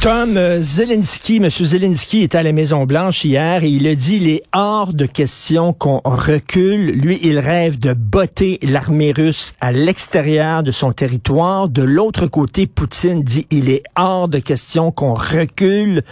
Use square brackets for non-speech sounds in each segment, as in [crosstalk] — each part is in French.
Tom Zelensky, M. Zelensky était à la Maison-Blanche hier et il a dit il est hors de question qu'on recule. Lui, il rêve de botter l'armée russe à l'extérieur de son territoire. De l'autre côté, Poutine dit il est hors de question qu'on recule.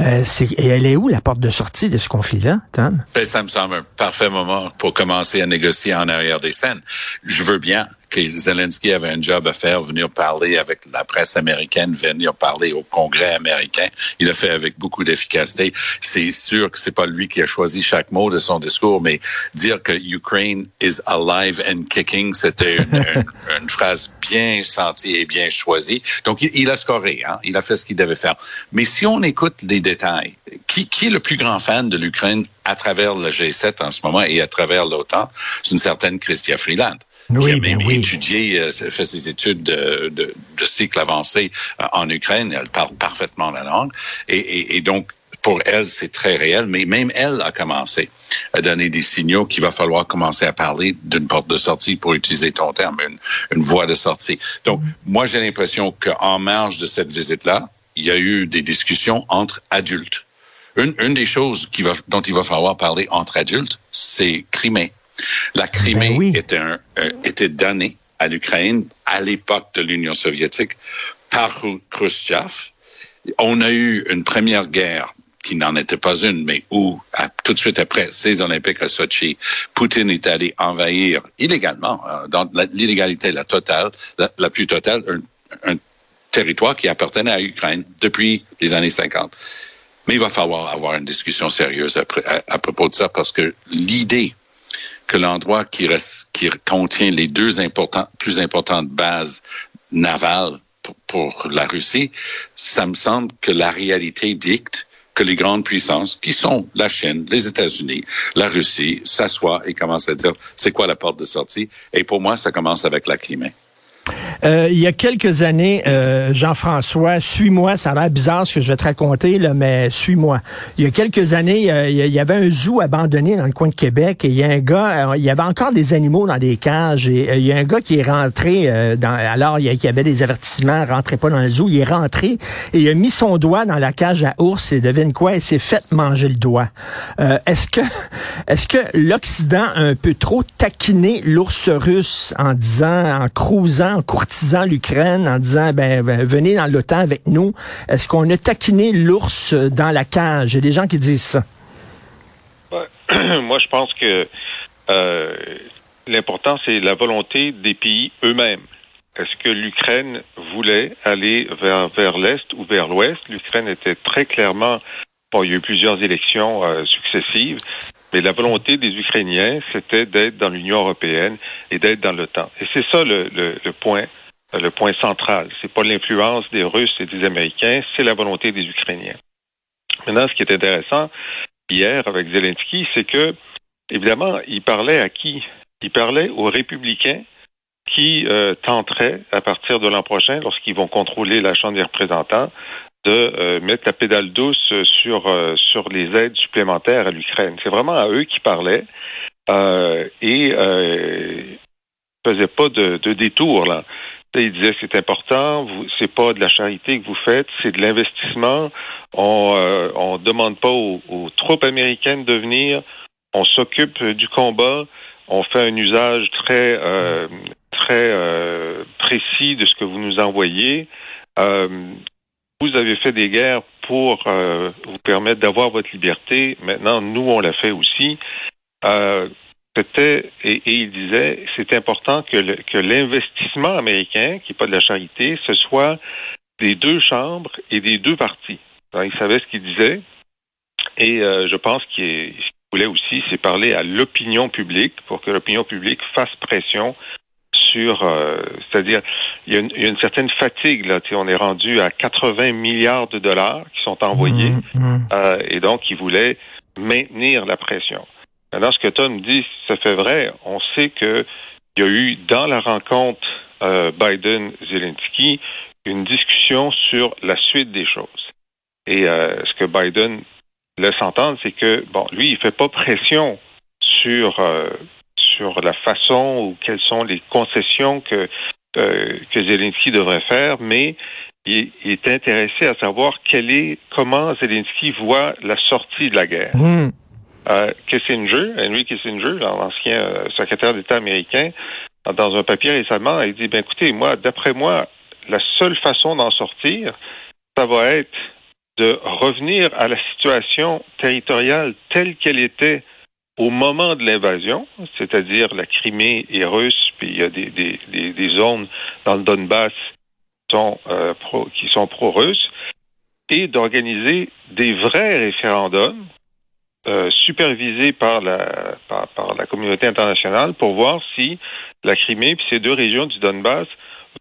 Euh, et elle est où la porte de sortie de ce conflit-là, Tom? Ben, ça me semble un parfait moment pour commencer à négocier en arrière des scènes. Je veux bien que Zelensky avait un job à faire, venir parler avec la presse américaine, venir parler au Congrès américain. Il a fait avec beaucoup d'efficacité. C'est sûr que c'est pas lui qui a choisi chaque mot de son discours, mais dire que Ukraine is alive and kicking, c'était une, [laughs] une, phrase bien sentie et bien choisie. Donc, il, il a scoré, hein? il a fait ce qu'il devait faire. Mais si on écoute les détails, qui, qui est le plus grand fan de l'Ukraine à travers le G7 en ce moment et à travers l'OTAN? C'est une certaine Christia Freeland oui, qui a même oui. étudié, euh, fait ses études de, de, de cycle avancé euh, en Ukraine. Elle parle parfaitement la langue. Et, et, et donc, pour elle, c'est très réel, mais même elle a commencé à donner des signaux qu'il va falloir commencer à parler d'une porte de sortie, pour utiliser ton terme, une, une voie de sortie. Donc, mm -hmm. moi, j'ai l'impression qu'en marge de cette visite-là, il y a eu des discussions entre adultes. Une, une des choses qui va, dont il va falloir parler entre adultes, c'est Crimée. La Crimée ben oui. était, un, euh, était donnée à l'Ukraine à l'époque de l'Union soviétique par Khrushchev. On a eu une première guerre qui n'en était pas une, mais où, tout de suite après ces Olympiques à Sochi, Poutine est allé envahir illégalement, euh, dans l'illégalité la totale, la, plus totale, un, territoire qui appartenait à l'Ukraine depuis les années 50. Mais il va falloir avoir une discussion sérieuse à, à propos de ça parce que l'idée que l'endroit qui, reste, qui contient les deux importants, plus importantes bases navales pour, pour, la Russie, ça me semble que la réalité dicte que les grandes puissances, qui sont la Chine, les États-Unis, la Russie, s'assoient et commencent à dire c'est quoi la porte de sortie? Et pour moi, ça commence avec la Crimée. Euh, il y a quelques années, euh, Jean-François, suis-moi, ça a l'air bizarre ce que je vais te raconter, là, mais suis-moi. Il y a quelques années, euh, il y avait un zoo abandonné dans le coin de Québec et il y a un gars, il y avait encore des animaux dans des cages et il y a un gars qui est rentré, alors il y, avait des avertissements, rentrez pas dans le zoo, il est rentré et il a mis son doigt dans la cage à ours et devine quoi, il s'est fait manger le doigt. est-ce que, [laughs] est-ce que l'Occident a un peu trop taquiné l'ours russe en disant, en crousant, en courtisant l'Ukraine en disant ben, ben, venez dans l'OTAN avec nous. Est-ce qu'on a taquiné l'ours dans la cage? Il y a des gens qui disent ça. [clears throat] Moi, je pense que euh, l'important, c'est la volonté des pays eux-mêmes. Est-ce que l'Ukraine voulait aller vers, vers l'Est ou vers l'Ouest? L'Ukraine était très clairement, il y a eu plusieurs élections euh, successives, mais la volonté des Ukrainiens, c'était d'être dans l'Union européenne et d'être dans l'OTAN. Et c'est ça le, point, le point central. C'est pas l'influence des Russes et des Américains, c'est la volonté des Ukrainiens. Maintenant, ce qui est intéressant hier avec Zelensky, c'est que, évidemment, il parlait à qui? Il parlait aux républicains qui euh, tenteraient, à partir de l'an prochain, lorsqu'ils vont contrôler la Chambre des représentants, de euh, mettre la pédale douce sur euh, sur les aides supplémentaires à l'Ukraine. C'est vraiment à eux qui parlaient euh, et euh, faisaient pas de, de détour là. Ils disaient c'est important, c'est pas de la charité que vous faites, c'est de l'investissement. On euh, on demande pas aux, aux, troupes américaines de venir, on s'occupe du combat, on fait un usage très euh, très euh, précis de ce que vous nous envoyez. Vous avez fait des guerres pour euh, vous permettre d'avoir votre liberté. Maintenant, nous, on l'a fait aussi. Euh, c'était et, et, il disait c'est important que, le, que l'investissement américain, qui n'est pas de la charité, ce soit des deux chambres et des deux partis. Il savait ce qu'il disait. Et euh, je pense qu'il voulait aussi, c'est parler à l'opinion publique pour que l'opinion publique fasse pression sur, euh, c'est-à-dire, il y, a une, il y, a une certaine fatigue là. On est rendu à 80 milliards de dollars qui sont envoyés, mmh, mmh. Euh, et donc il voulait maintenir la pression. Maintenant, ce que Tom dit, ça fait vrai. On sait que il y a eu dans la rencontre euh, Biden-Zelensky une discussion sur la suite des choses. Et ce que Biden laisse entendre, c'est que bon, lui, il fait pas pression sur sur la façon ou quelles sont les concessions que euh, que Zelensky devrait faire, mais il, il, est intéressé à savoir quel est comment Zelensky voit la sortie de la guerre. Euh, Kissinger, Henry Kissinger, l'ancien euh, secrétaire d'État américain, dans un papier récemment, il dit, ben écoutez, moi, d'après moi, la seule façon d'en sortir, ça va être de revenir à la situation territoriale telle qu'elle était au moment de l'invasion, c'est-à-dire la Crimée est russe, puis il y a des, des, des, des zones dans le Donbass qui sont, euh, pro, qui sont pro-russes, et d'organiser des vrais référendums euh, supervisés par la, par, par, la communauté internationale pour voir si la Crimée et ces deux régions du Donbass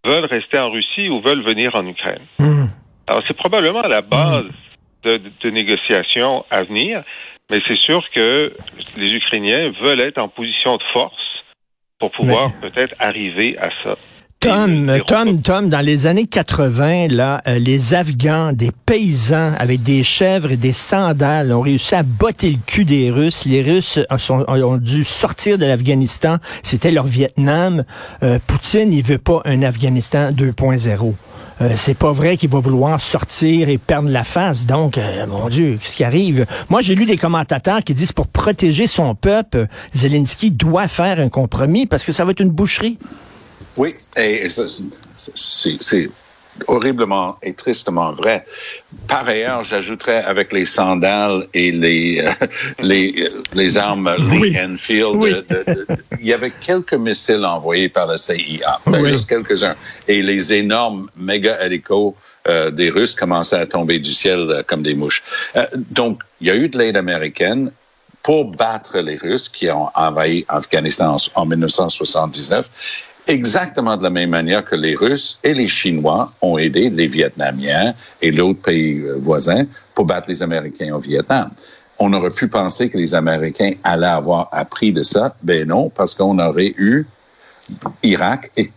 veulent rester en Russie ou veulent venir en Ukraine. Mmh. Alors, c'est probablement la base mmh. de, de négociations à venir, mais c'est sûr que les Ukrainiens veulent être en position de force pour pouvoir mais... peut-être arriver à ça. Tom, Tom, Tom, dans les années 80, là, euh, les Afghans, des paysans avec des chèvres et des sandales ont réussi à botter le cul des Russes. Les Russes sont, ont dû sortir de l'Afghanistan. C'était leur Vietnam. Euh, Poutine, il veut pas un Afghanistan 2.0. Euh, c'est pas vrai qu'il va vouloir sortir et perdre la face. Donc, euh, mon Dieu, qu'est-ce qui arrive? Moi, j'ai lu des commentateurs qui disent pour protéger son peuple, Zelensky doit faire un compromis parce que ça va être une boucherie. Oui, et c'est horriblement et tristement vrai. Par ailleurs, j'ajouterais avec les sandales et les euh, [laughs] les, les armes oui. les Enfield, oui. de, de, de, il y avait quelques missiles envoyés par la CIA, ben, juste quelques-uns, et les énormes méga hélicos euh, des Russes commençaient à tomber du ciel euh, comme des mouches. Euh, donc, il y a eu de l'aide américaine pour battre les Russes qui ont envahi Afghanistan en, en 1979 exactement de la même manière que les Russes et les Chinois ont aidé les Vietnamiens et l'autre pays voisin pour battre les Américains au Vietnam. On aurait pu penser que les Américains allaient avoir appris de ça. Ben non, parce qu'on aurait eu Irak et,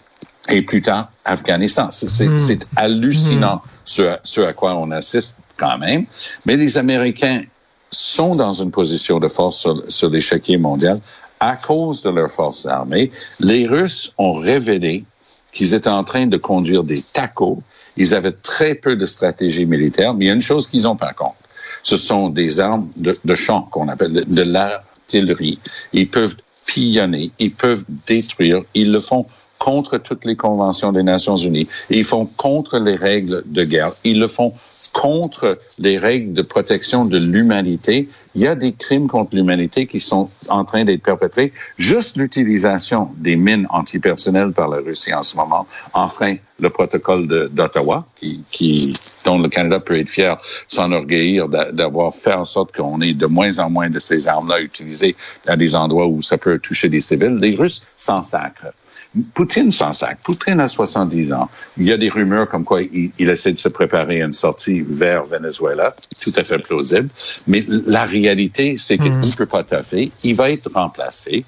et plus tard Afghanistan. C'est mmh. hallucinant mmh. ce, ce à quoi on assiste quand même. Mais les Américains sont dans une position de force sur, sur l'échiquier mondial à cause de leurs forces armées. Les Russes ont révélé qu'ils étaient en train de conduire des tacos. Ils avaient très peu de stratégie militaire, mais il y a une chose qu'ils ont par contre. Ce sont des armes de, champ qu'on appelle de, l'artillerie. Ils peuvent pillonner, ils peuvent détruire, ils le font contre toutes les conventions des Nations Unies. Ils font contre les règles de guerre. Ils le font contre les règles de protection de l'humanité. Il y a des crimes contre l'humanité qui sont en train d'être perpétrés. Juste l'utilisation des mines antipersonnelles par la Russie en ce moment enfreint le protocole d'Ottawa, qui, qui, dont le Canada peut être fier, s'enorgueillir d'avoir fait en sorte qu'on ait de moins en moins de ces armes-là utilisées à des endroits où ça peut toucher des civils. Les Russes s'en sacrent. Poutine s'en sac. Poutine a 70 ans. Il y a des rumeurs comme quoi il, il, essaie de se préparer à une sortie vers Venezuela, tout à fait plausible. Mais la réalité, c'est qu'il ne mmh. peut pas taffer. Il va être remplacé.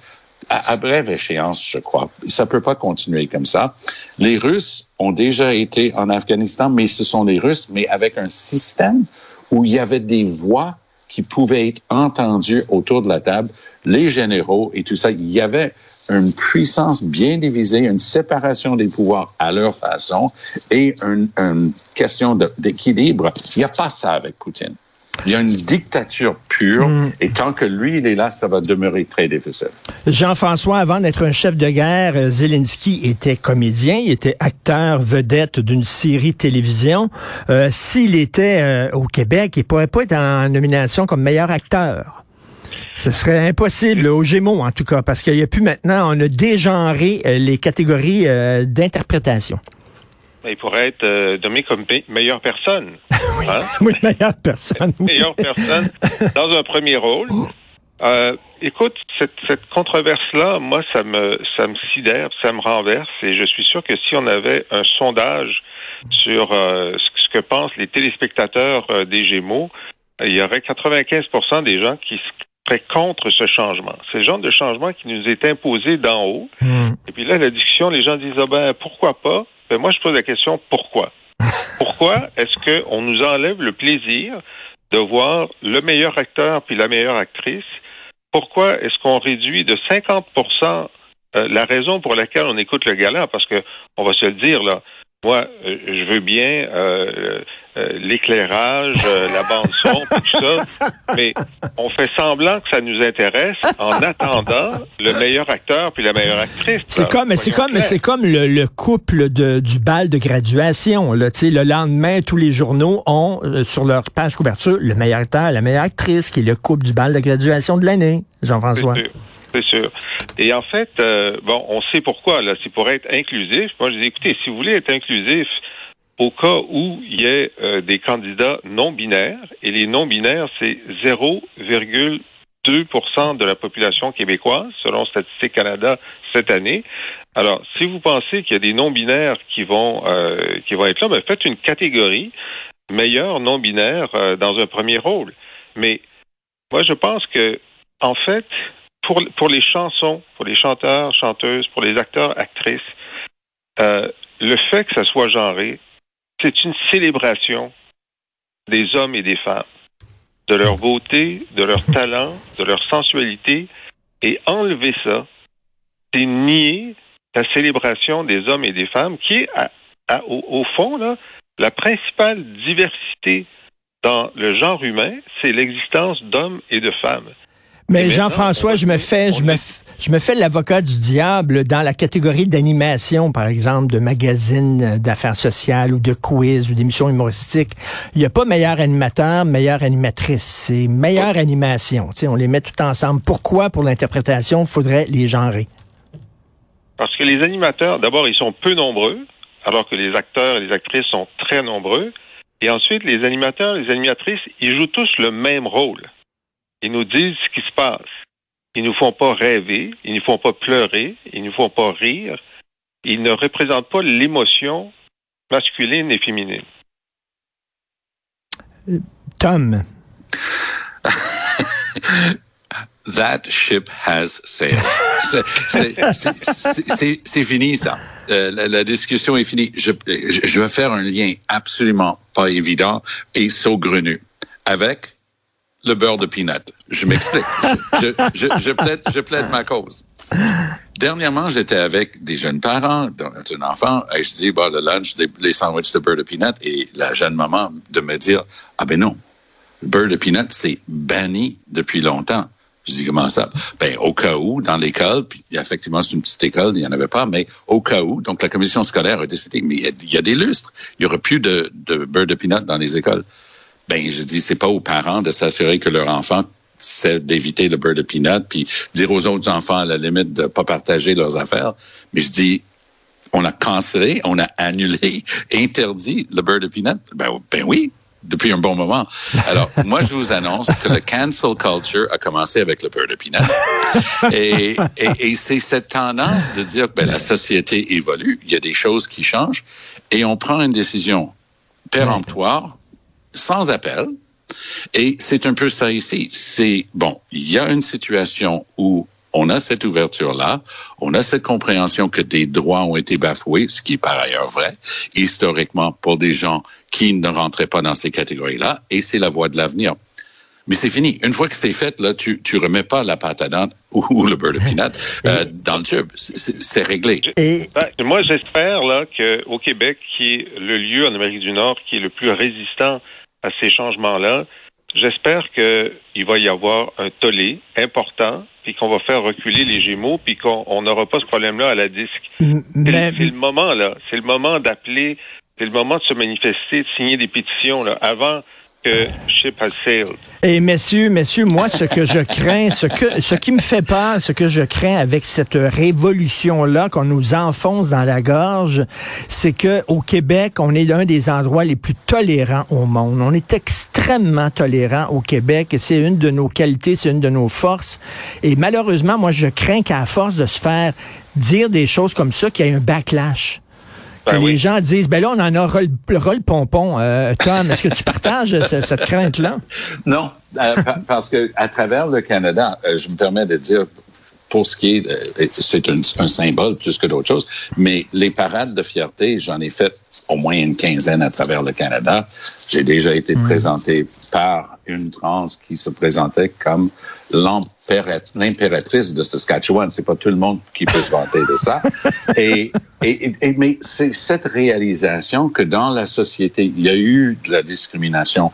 À, à, brève échéance, je crois. Ça peut pas continuer comme ça. Les Russes ont déjà été en Afghanistan, mais ce sont les Russes, mais avec un système où il y avait des voix qui pouvaient être entendues autour de la table, les généraux et tout ça. Il y avait une puissance bien divisée, une séparation des pouvoirs à leur façon et une, une question d'équilibre. Il n'y a pas ça avec Poutine. Il y a une dictature pure mm. et tant que lui, il est là, ça va demeurer très difficile. Jean-François, avant d'être un chef de guerre, Zelensky était comédien, il était acteur vedette d'une série télévision. Euh, S'il était euh, au Québec, il pourrait pas être en nomination comme meilleur acteur. Ce serait impossible, au Gémeaux en tout cas, parce qu'il n'y a plus maintenant, on a dégenré euh, les catégories euh, d'interprétation. Il pourrait être euh, nommé comme meilleure personne. [laughs] oui, hein? [laughs] oui, meilleure personne. Oui. meilleure personne dans un premier rôle. [laughs] Euh, écoute, cette, cette controverse-là, moi, ça me, ça me sidère, ça me renverse, et je suis sûr que si on avait un sondage sur euh, ce que pensent les téléspectateurs euh, des Gémeaux, il y aurait 95 des gens qui seraient contre ce changement. C'est le genre de changement qui nous est imposé d'en haut. Mm. Et puis là, la discussion, les gens disent, ah ben, pourquoi pas? Ben, moi, je pose la question, pourquoi? [laughs] Pourquoi est-ce qu'on nous enlève le plaisir de voir le meilleur acteur puis la meilleure actrice? Pourquoi est-ce qu'on réduit de 50% euh, la raison pour laquelle on écoute le gala? Parce que, on va se le dire, là, moi, euh, je veux bien euh, euh, l'éclairage, la bande son, tout ça, mais on fait semblant que ça nous intéresse en attendant le meilleur acteur puis la meilleure actrice. C'est comme, c'est comme, c'est comme le, couple de, du bal de graduation. Là, le lendemain, tous les journaux ont sur leur page couverture le meilleur acteur, la meilleure actrice, qui est le couple du bal de graduation de l'année. Jean-François. C'est sûr. Et en fait, euh, bon, on sait pourquoi. Là, c'est pour être inclusif. Moi, je dis, écoutez, si vous voulez être inclusif, au cas où il y ait euh, des candidats non binaires, et les non binaires, c'est 0,2% de la population québécoise, selon Statistique Canada cette année. Alors, si vous pensez qu'il y a des non binaires qui vont euh, qui vont être là, ben, faites une catégorie meilleur non binaire dans un premier rôle. Mais moi, je pense que en fait, pour, les chansons, pour les chanteurs, chanteuses, pour les acteurs, actrices, euh, le fait que ça soit genré, c'est une célébration des hommes et des femmes, de leur beauté, de leur talent, de leur sensualité, et enlever ça, c'est nier la célébration des hommes et des femmes, qui est, au, fond, la principale diversité dans le genre humain, c'est l'existence d'hommes et de femmes. Mais Jean-François, je me fais, je me, je me fais l'avocat du diable dans la catégorie d'animation, par exemple, de magazines d'affaires sociales ou de quiz ou d'émissions humoristiques. Il n'y a pas meilleur animateur, meilleure animatrice. C'est meilleure animation. Tu sais, on les met tout ensemble. Pourquoi, pour l'interprétation, faudrait les genrer? Parce que les animateurs, d'abord, ils sont peu nombreux, alors que les acteurs et les actrices sont très nombreux. Et ensuite, les animateurs, les animatrices, ils jouent tous le même rôle. Ils nous disent ce qui se passe. Ils ne nous font pas rêver, ils ne nous font pas pleurer, ils ne nous font pas rire. Ils ne représentent pas l'émotion masculine et féminine. Tom. [laughs] That ship has sailed. C'est fini, ça. Euh, la, discussion est finie. Je, je, vais faire un lien absolument pas évident et saugrenu avec le beurre de peanut. Je m'explique. je, plaide, je plaide ma cause. Dernièrement, j'étais avec des jeunes parents d'un enfant et je dis, bah, le lunch, les sandwichs de beurre de peanut et la jeune maman de me dire, ah ben non, le beurre de peanut, c'est banni depuis longtemps. Je dis, comment ça? Ben, au cas où, dans l'école, puis effectivement, c'est une petite école, il n'y en avait pas, mais au cas où, donc la commission scolaire a décidé, mais il y a, des lustres. Il n'y aura plus de, de beurre de peanut dans les écoles. Ben, je dis, c'est pas aux parents de s'assurer que leur enfant sait d'éviter le beurre de peanut, puis dire aux autres enfants à la limite de pas partager leurs affaires. Mais je dis, on a cancellé, on a annulé, [laughs] interdit le beurre de peanut. Ben, ben oui, depuis un bon moment. Alors, [laughs] moi, je vous annonce que le cancel culture a commencé avec le beurre de peanut. [laughs] Et, et, et c'est cette tendance de dire que ben, la société évolue, il y a des choses qui changent, et on prend une décision péremptoire sans appel. Et c'est un peu ça ici. C'est, bon, il y a une situation où on a cette ouverture-là, on a cette compréhension que des droits ont été bafoués, ce qui est par ailleurs vrai, historiquement, pour des gens qui ne rentraient pas dans ces catégories-là, et c'est la voie de l'avenir. Mais c'est fini. Une fois que c'est fait, là, tu, tu remets pas la pâte à dents ou, le beurre de peanut [laughs] euh, dans le tube. C'est réglé. Et... Moi, j'espère là qu'au Québec, qui est le lieu en Amérique du Nord qui est le plus résistant à ces changements-là, j'espère qu'il va y avoir un tollé important, puis qu'on va faire reculer les Gémeaux, puis qu'on n'aura pas ce problème-là à la disque. C'est le moment là, c'est le moment d'appeler, c'est le moment de se manifester, de signer des pétitions là. Avant, que ship has sailed. Et messieurs, messieurs, moi, ce que je crains, ce que, ce qui me fait peur, ce que je crains avec cette révolution-là qu'on nous enfonce dans la gorge, c'est que au Québec, on est l'un des endroits les plus tolérants au monde. On est extrêmement tolérant au Québec et c'est une de nos qualités, c'est une de nos forces. Et malheureusement, moi, je crains qu'à force de se faire dire des choses comme ça, qu'il y ait un backlash. Ben les gens disent, ben là, on en a ras le, pompon. Euh, Tom, est-ce que tu partages cette, crainte-là? Non, euh, parce que à travers le Canada, euh, je me permets de dire, pour ce qui est, c'est un, un, symbole plus que d'autres choses, mais les parades de fierté, j'en ai fait au moins une quinzaine à travers le Canada. J'ai déjà été mmh. présenté par une trans qui se présentait comme l'impératrice de Saskatchewan. C'est pas tout le monde qui peut se vanter de ça. [laughs] Et, et, et mais c'est cette réalisation que dans la société, il y a eu de la discrimination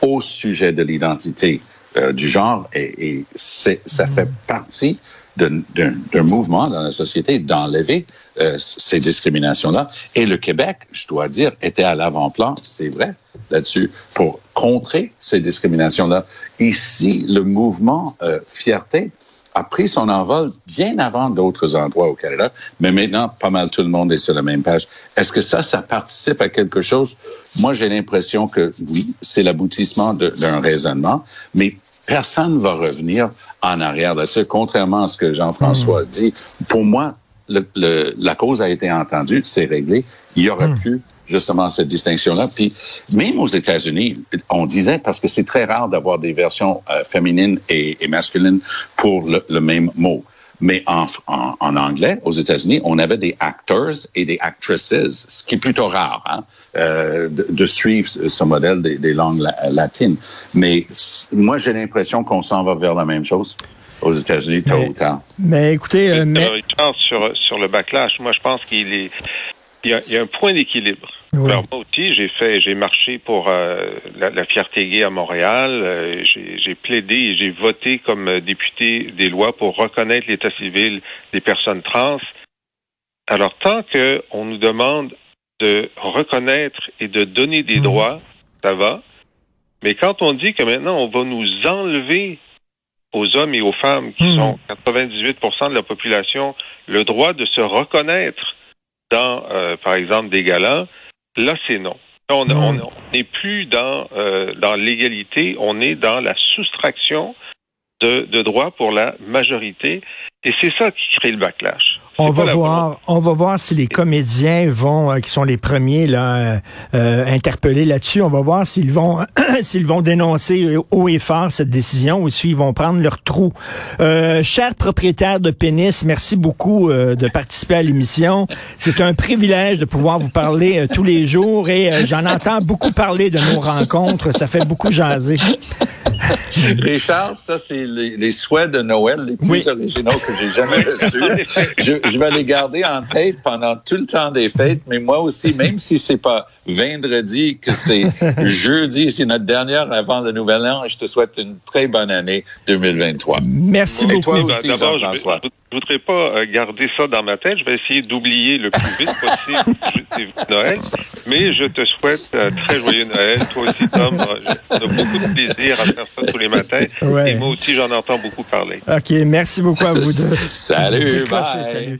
au sujet de l'identité euh, du genre et, et ça fait partie d'un mouvement dans la société d'enlever euh, ces discriminations-là. Et le Québec, je dois dire, était à l'avant-plan, c'est vrai, là-dessus, pour contrer ces discriminations-là. Ici, le mouvement euh, fierté a pris son envol bien avant d'autres endroits au Canada, mais maintenant, pas mal tout le monde est sur la même page. Est-ce que ça, ça participe à quelque chose? Moi, j'ai l'impression que oui, c'est l'aboutissement d'un raisonnement, mais personne ne va revenir en arrière là-dessus, contrairement à ce que Jean-François hmm. dit. Pour moi, le, le, la cause a été entendue, c'est réglé. Il y aurait hmm. plus justement cette distinction-là. Puis même aux États-Unis, on disait parce que c'est très rare d'avoir des versions euh, féminines et, et, masculines pour le, le même mot. Mais en, en, en anglais, aux États-Unis, on avait des actors et des actresses, ce qui est plutôt rare. Hein? Euh, de, de, suivre ce modèle des, des langues latines. Mais moi, j'ai l'impression qu'on s'en va vers la même chose aux États-Unis tôt ou tard. Mais écoutez, euh, mais... sur, sur le backlash, moi, je pense qu'il est il y, a, il y a un point d'équilibre. Alors moi aussi, j'ai fait, j'ai marché pour euh, la, la, fierté gay à Montréal. Euh, j'ai plaidé et j'ai voté comme député des lois pour reconnaître l'état civil des personnes trans. Alors tant que on nous demande de reconnaître et de donner des mmh. droits, ça va. Mais quand on dit que maintenant on va nous enlever aux hommes et aux femmes qui mmh. sont 98% de la population le droit de se reconnaître dans, euh, par exemple, des galants, là, c'est non. On n'est plus dans, euh, dans l'égalité, on est dans la soustraction de, de droits pour la majorité. Et c'est ça qui crée le backlash. On va voir, on va voir si les comédiens vont, euh, qui sont les premiers là, euh, interpellés là-dessus. On va voir s'ils vont, [clears throat] s'ils vont dénoncer haut et fort cette décision ou s'ils vont prendre leur trou. Euh, cher propriétaire de pénis, merci beaucoup euh, de participer à l'émission. C'est un privilège de pouvoir vous parler tous les jours et j'en entends beaucoup parler de nos rencontres. Ça fait beaucoup jaser. [laughs] Richard, ça c'est les, les, souhaits de Noël les plus originaux que j'ai jamais reçus. Je, je vais les garder en tête pendant tout le temps des fêtes, mais moi aussi, même si c'est pas vendredi, que c'est [laughs] jeudi, c'est notre dernière avant le nouvel an, je te souhaite une très bonne année 2023. Merci beaucoup. Toi aussi, ben, Jean-François. Je, ne voudrais pas euh, garder ça dans ma tête. Je vais essayer d'oublier le plus vite possible [laughs] Noël, mais je te souhaite un très joyeux Noël. Toi aussi, Tom, on a beaucoup de plaisir à faire ça tous les matins. Ouais. Et moi aussi, j'en entends beaucoup parler. OK, merci beaucoup à vous deux. Salut, bye. Salut.